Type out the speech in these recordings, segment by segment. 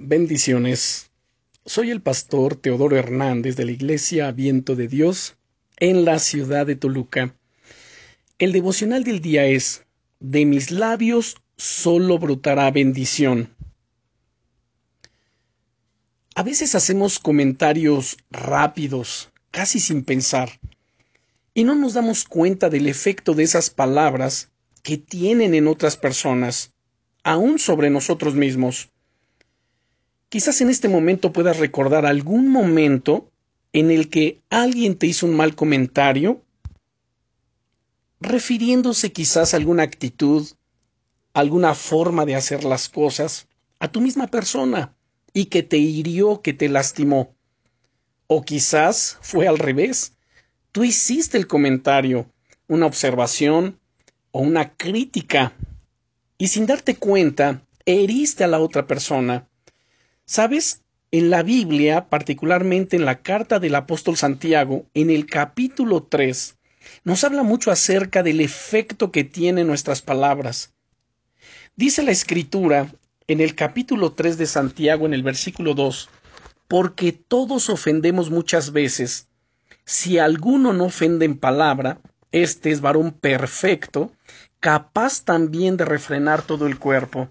Bendiciones. Soy el pastor Teodoro Hernández de la Iglesia Viento de Dios en la ciudad de Toluca. El devocional del día es De mis labios solo brotará bendición. A veces hacemos comentarios rápidos, casi sin pensar, y no nos damos cuenta del efecto de esas palabras que tienen en otras personas, aún sobre nosotros mismos. Quizás en este momento puedas recordar algún momento en el que alguien te hizo un mal comentario, refiriéndose quizás a alguna actitud, alguna forma de hacer las cosas, a tu misma persona, y que te hirió, que te lastimó. O quizás fue al revés. Tú hiciste el comentario, una observación o una crítica, y sin darte cuenta, heriste a la otra persona ¿Sabes? En la Biblia, particularmente en la carta del apóstol Santiago, en el capítulo 3, nos habla mucho acerca del efecto que tienen nuestras palabras. Dice la escritura en el capítulo 3 de Santiago, en el versículo 2, porque todos ofendemos muchas veces. Si alguno no ofende en palabra, este es varón perfecto, capaz también de refrenar todo el cuerpo.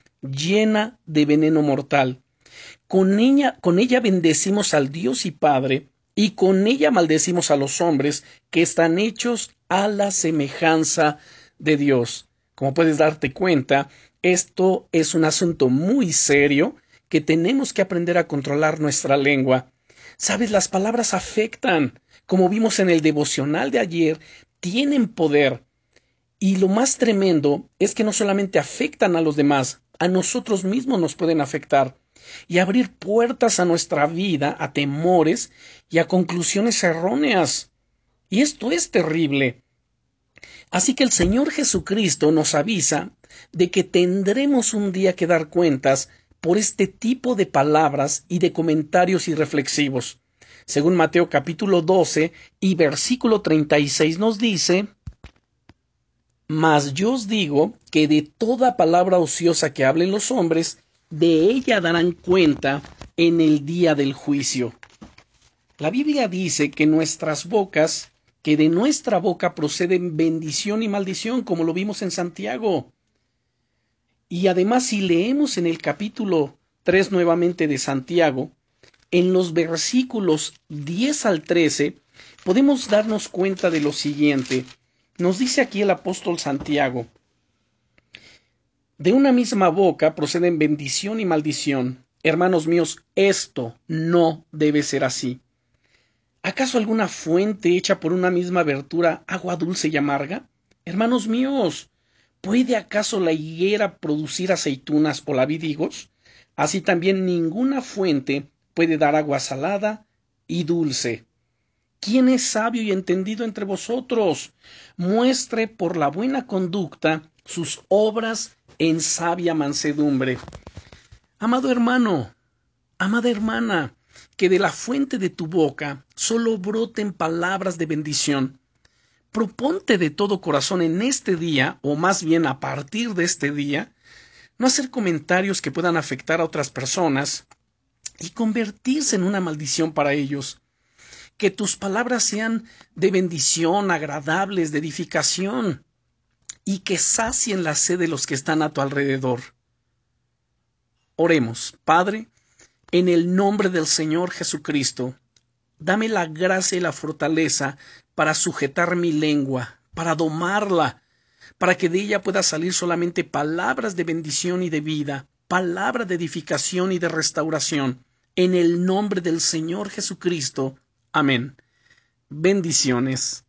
llena de veneno mortal. Con ella, bendecimos al Dios y Padre, y con ella maldecimos a los hombres que están hechos a la semejanza de Dios. Como puedes darte cuenta, esto es un asunto muy serio que tenemos que aprender a controlar nuestra lengua. Sabes, las palabras afectan. Como vimos en el devocional de ayer, tienen poder. Y lo más tremendo es que no solamente afectan a los demás, a nosotros mismos nos pueden afectar y abrir puertas a nuestra vida, a temores y a conclusiones erróneas. Y esto es terrible. Así que el Señor Jesucristo nos avisa de que tendremos un día que dar cuentas por este tipo de palabras y de comentarios irreflexivos. Según Mateo capítulo 12 y versículo 36 nos dice, mas yo os digo que de toda palabra ociosa que hablen los hombres, de ella darán cuenta en el día del juicio. La Biblia dice que nuestras bocas, que de nuestra boca proceden bendición y maldición, como lo vimos en Santiago. Y además, si leemos en el capítulo 3 nuevamente de Santiago, en los versículos 10 al 13, podemos darnos cuenta de lo siguiente. Nos dice aquí el apóstol Santiago, de una misma boca proceden bendición y maldición. Hermanos míos, esto no debe ser así. ¿Acaso alguna fuente hecha por una misma abertura agua dulce y amarga? Hermanos míos, ¿puede acaso la higuera producir aceitunas o la? Así también ninguna fuente puede dar agua salada y dulce. ¿Quién es sabio y entendido entre vosotros? Muestre por la buena conducta sus obras en sabia mansedumbre. Amado hermano, amada hermana, que de la fuente de tu boca solo broten palabras de bendición. Proponte de todo corazón en este día, o más bien a partir de este día, no hacer comentarios que puedan afectar a otras personas y convertirse en una maldición para ellos que tus palabras sean de bendición, agradables, de edificación, y que sacien la sed de los que están a tu alrededor. Oremos, Padre, En el nombre del Señor Jesucristo, dame la gracia y la fortaleza para sujetar mi lengua, para domarla, para que de ella pueda salir solamente palabras de bendición y de vida, palabra de edificación y de restauración. En el nombre del Señor Jesucristo. Amén. Bendiciones.